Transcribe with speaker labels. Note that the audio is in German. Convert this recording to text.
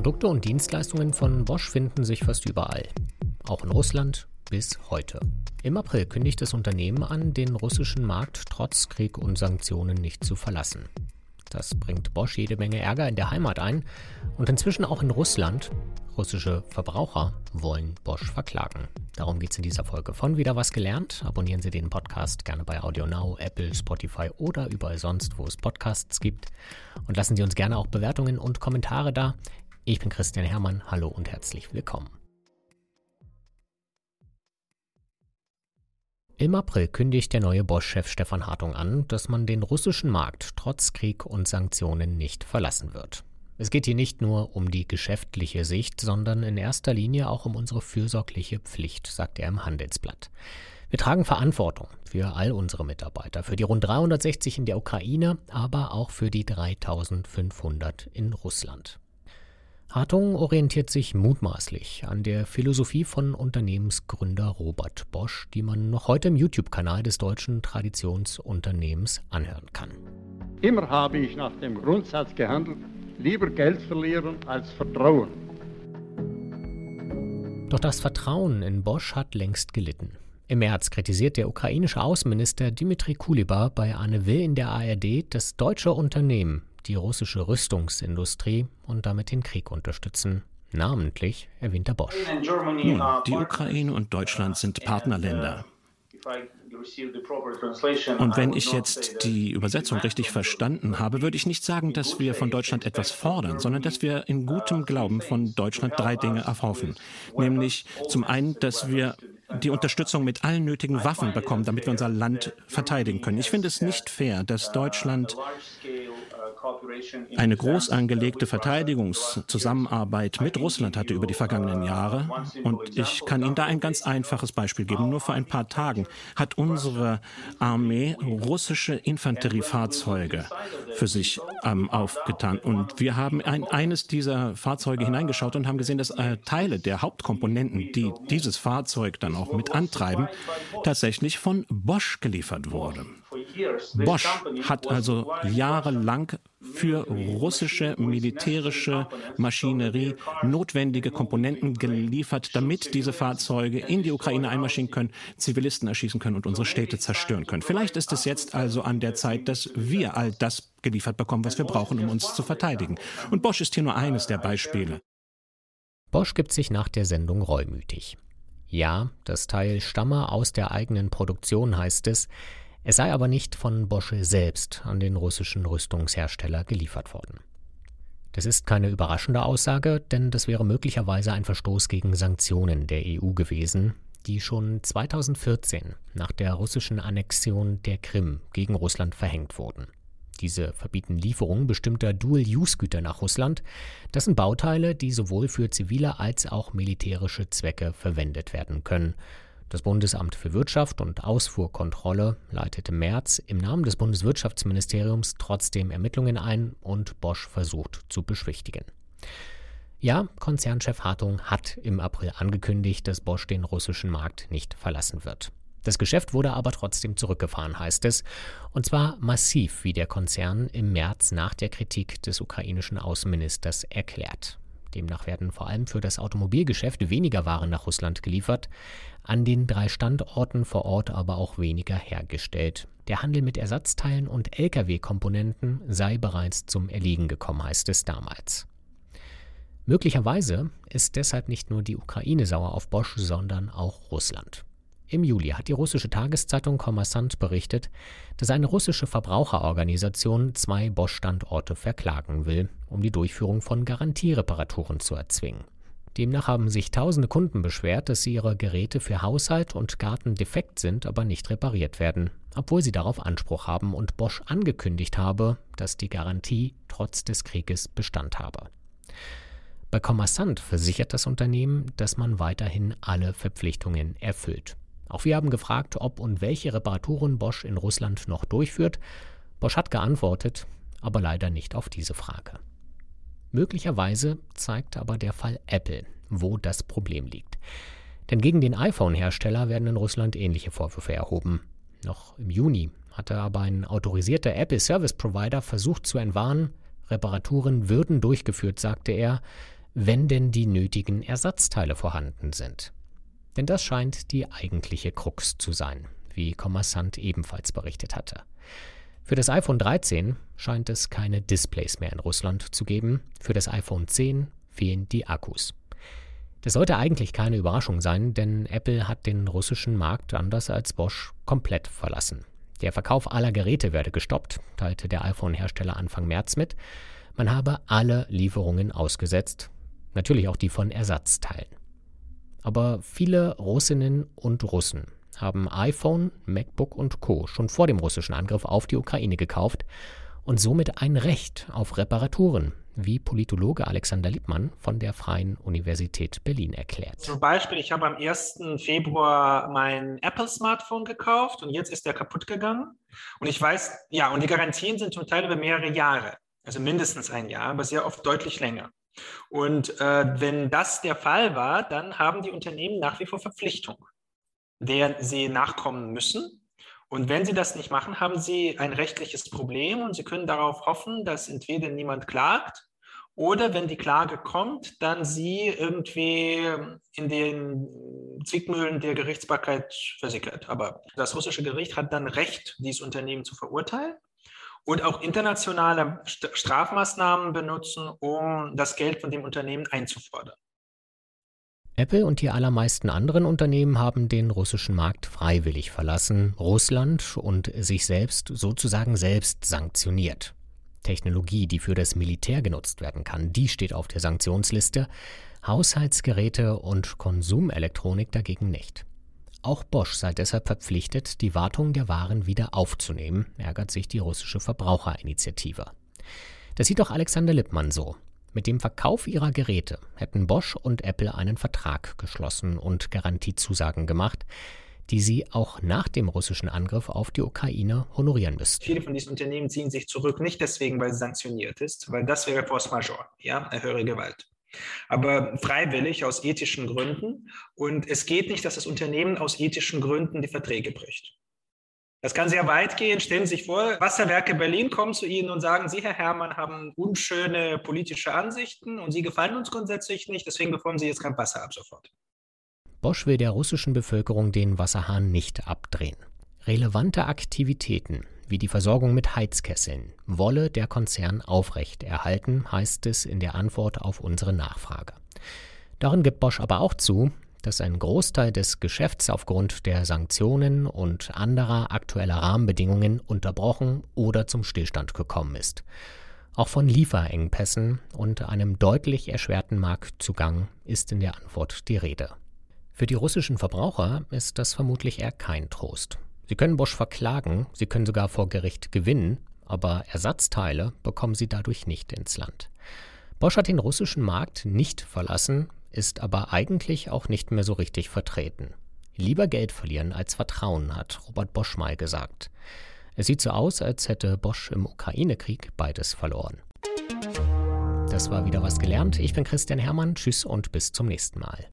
Speaker 1: Produkte und Dienstleistungen von Bosch finden sich fast überall. Auch in Russland bis heute. Im April kündigt das Unternehmen an, den russischen Markt trotz Krieg und Sanktionen nicht zu verlassen. Das bringt Bosch jede Menge Ärger in der Heimat ein und inzwischen auch in Russland. Russische Verbraucher wollen Bosch verklagen. Darum geht es in dieser Folge von Wieder was gelernt. Abonnieren Sie den Podcast gerne bei AudioNow, Apple, Spotify oder überall sonst, wo es Podcasts gibt. Und lassen Sie uns gerne auch Bewertungen und Kommentare da. Ich bin Christian Hermann. Hallo und herzlich willkommen. Im April kündigt der neue Bosch-Chef Stefan Hartung an, dass man den russischen Markt trotz Krieg und Sanktionen nicht verlassen wird. Es geht hier nicht nur um die geschäftliche Sicht, sondern in erster Linie auch um unsere fürsorgliche Pflicht, sagt er im Handelsblatt. Wir tragen Verantwortung für all unsere Mitarbeiter, für die rund 360 in der Ukraine, aber auch für die 3500 in Russland. Hartung orientiert sich mutmaßlich an der Philosophie von Unternehmensgründer Robert Bosch, die man noch heute im YouTube-Kanal des deutschen Traditionsunternehmens anhören kann.
Speaker 2: Immer habe ich nach dem Grundsatz gehandelt, lieber Geld verlieren als Vertrauen.
Speaker 1: Doch das Vertrauen in Bosch hat längst gelitten. Im März kritisiert der ukrainische Außenminister Dmitri Kuleba bei Anne Will in der ARD, dass deutsche Unternehmen die russische Rüstungsindustrie und damit den Krieg unterstützen. Namentlich erwähnt er Bosch.
Speaker 3: Nun, die Ukraine und Deutschland sind Partnerländer. Und wenn ich jetzt die Übersetzung richtig verstanden habe, würde ich nicht sagen, dass wir von Deutschland etwas fordern, sondern dass wir in gutem Glauben von Deutschland drei Dinge erhoffen. Nämlich zum einen, dass wir die Unterstützung mit allen nötigen Waffen bekommen, damit wir unser Land verteidigen können. Ich finde es nicht fair, dass Deutschland eine groß angelegte Verteidigungszusammenarbeit mit Russland hatte über die vergangenen Jahre. Und ich kann Ihnen da ein ganz einfaches Beispiel geben. Nur vor ein paar Tagen hat unsere Armee russische Infanteriefahrzeuge für sich ähm, aufgetan. Und wir haben in eines dieser Fahrzeuge hineingeschaut und haben gesehen, dass äh, Teile der Hauptkomponenten, die dieses Fahrzeug dann auch mit antreiben, tatsächlich von Bosch geliefert wurden. Bosch hat also jahrelang für russische militärische Maschinerie notwendige Komponenten geliefert, damit diese Fahrzeuge in die Ukraine einmarschieren können, Zivilisten erschießen können und unsere Städte zerstören können. Vielleicht ist es jetzt also an der Zeit, dass wir all das geliefert bekommen, was wir brauchen, um uns zu verteidigen. Und Bosch ist hier nur eines der Beispiele.
Speaker 1: Bosch gibt sich nach der Sendung reumütig. Ja, das Teil stamme aus der eigenen Produktion, heißt es. Es sei aber nicht von Bosch selbst an den russischen Rüstungshersteller geliefert worden. Das ist keine überraschende Aussage, denn das wäre möglicherweise ein Verstoß gegen Sanktionen der EU gewesen, die schon 2014 nach der russischen Annexion der Krim gegen Russland verhängt wurden. Diese verbieten Lieferungen bestimmter Dual-Use-Güter nach Russland. Das sind Bauteile, die sowohl für zivile als auch militärische Zwecke verwendet werden können. Das Bundesamt für Wirtschaft und Ausfuhrkontrolle leitete März im Namen des Bundeswirtschaftsministeriums trotzdem Ermittlungen ein und Bosch versucht zu beschwichtigen. Ja, Konzernchef Hartung hat im April angekündigt, dass Bosch den russischen Markt nicht verlassen wird. Das Geschäft wurde aber trotzdem zurückgefahren, heißt es, und zwar massiv, wie der Konzern im März nach der Kritik des ukrainischen Außenministers erklärt. Demnach werden vor allem für das Automobilgeschäft weniger Waren nach Russland geliefert, an den drei Standorten vor Ort aber auch weniger hergestellt. Der Handel mit Ersatzteilen und Lkw-Komponenten sei bereits zum Erliegen gekommen, heißt es damals. Möglicherweise ist deshalb nicht nur die Ukraine sauer auf Bosch, sondern auch Russland. Im Juli hat die russische Tageszeitung Kommersant berichtet, dass eine russische Verbraucherorganisation zwei Bosch-Standorte verklagen will, um die Durchführung von Garantiereparaturen zu erzwingen. Demnach haben sich tausende Kunden beschwert, dass ihre Geräte für Haushalt und Garten defekt sind, aber nicht repariert werden, obwohl sie darauf Anspruch haben und Bosch angekündigt habe, dass die Garantie trotz des Krieges Bestand habe. Bei Kommersant versichert das Unternehmen, dass man weiterhin alle Verpflichtungen erfüllt. Auch wir haben gefragt, ob und welche Reparaturen Bosch in Russland noch durchführt. Bosch hat geantwortet, aber leider nicht auf diese Frage. Möglicherweise zeigt aber der Fall Apple, wo das Problem liegt. Denn gegen den iPhone-Hersteller werden in Russland ähnliche Vorwürfe erhoben. Noch im Juni hatte aber ein autorisierter Apple Service Provider versucht zu entwarnen, Reparaturen würden durchgeführt, sagte er. wenn denn die nötigen Ersatzteile vorhanden sind. Denn das scheint die eigentliche Krux zu sein, wie Kommersant ebenfalls berichtet hatte. Für das iPhone 13 scheint es keine Displays mehr in Russland zu geben, für das iPhone 10 fehlen die Akkus. Das sollte eigentlich keine Überraschung sein, denn Apple hat den russischen Markt anders als Bosch komplett verlassen. Der Verkauf aller Geräte werde gestoppt, teilte der iPhone-Hersteller Anfang März mit. Man habe alle Lieferungen ausgesetzt, natürlich auch die von Ersatzteilen. Aber viele Russinnen und Russen haben iPhone, MacBook und Co. schon vor dem russischen Angriff auf die Ukraine gekauft und somit ein Recht auf Reparaturen, wie Politologe Alexander Lippmann von der Freien Universität Berlin erklärt.
Speaker 4: Zum Beispiel, ich habe am 1. Februar mein Apple-Smartphone gekauft und jetzt ist der kaputt gegangen. Und ich weiß, ja, und die Garantien sind zum Teil über mehrere Jahre, also mindestens ein Jahr, aber sehr oft deutlich länger. Und äh, wenn das der Fall war, dann haben die Unternehmen nach wie vor Verpflichtung, der sie nachkommen müssen. Und wenn sie das nicht machen, haben sie ein rechtliches Problem und sie können darauf hoffen, dass entweder niemand klagt oder wenn die Klage kommt, dann sie irgendwie in den Zwickmühlen der Gerichtsbarkeit versickert. Aber das russische Gericht hat dann Recht, dieses Unternehmen zu verurteilen und auch internationale Strafmaßnahmen benutzen, um das Geld von dem Unternehmen einzufordern.
Speaker 1: Apple und die allermeisten anderen Unternehmen haben den russischen Markt freiwillig verlassen, Russland und sich selbst sozusagen selbst sanktioniert. Technologie, die für das Militär genutzt werden kann, die steht auf der Sanktionsliste, Haushaltsgeräte und Konsumelektronik dagegen nicht. Auch Bosch sei deshalb verpflichtet, die Wartung der Waren wieder aufzunehmen, ärgert sich die russische Verbraucherinitiative. Das sieht auch Alexander Lippmann so. Mit dem Verkauf ihrer Geräte hätten Bosch und Apple einen Vertrag geschlossen und Garantiezusagen gemacht, die sie auch nach dem russischen Angriff auf die Ukraine honorieren müssten.
Speaker 4: Viele von diesen Unternehmen ziehen sich zurück, nicht deswegen, weil es sanktioniert ist, weil das wäre Force Majeure, ja, höhere Gewalt. Aber freiwillig aus ethischen Gründen. Und es geht nicht, dass das Unternehmen aus ethischen Gründen die Verträge bricht. Das kann sehr weit gehen. Stellen Sie sich vor, Wasserwerke Berlin kommen zu Ihnen und sagen, Sie, Herr Herrmann, haben unschöne politische Ansichten und Sie gefallen uns grundsätzlich nicht, deswegen bekommen Sie jetzt kein Wasser ab sofort.
Speaker 1: Bosch will der russischen Bevölkerung den Wasserhahn nicht abdrehen. Relevante Aktivitäten wie die Versorgung mit Heizkesseln wolle der Konzern aufrecht erhalten, heißt es in der Antwort auf unsere Nachfrage. Darin gibt Bosch aber auch zu, dass ein Großteil des Geschäfts aufgrund der Sanktionen und anderer aktueller Rahmenbedingungen unterbrochen oder zum Stillstand gekommen ist. Auch von Lieferengpässen und einem deutlich erschwerten Marktzugang ist in der Antwort die Rede. Für die russischen Verbraucher ist das vermutlich eher kein Trost. Sie können Bosch verklagen, sie können sogar vor Gericht gewinnen, aber Ersatzteile bekommen sie dadurch nicht ins Land. Bosch hat den russischen Markt nicht verlassen, ist aber eigentlich auch nicht mehr so richtig vertreten. Lieber Geld verlieren als Vertrauen, hat Robert Bosch mal gesagt. Es sieht so aus, als hätte Bosch im Ukraine-Krieg beides verloren. Das war wieder was gelernt. Ich bin Christian Hermann. Tschüss und bis zum nächsten Mal.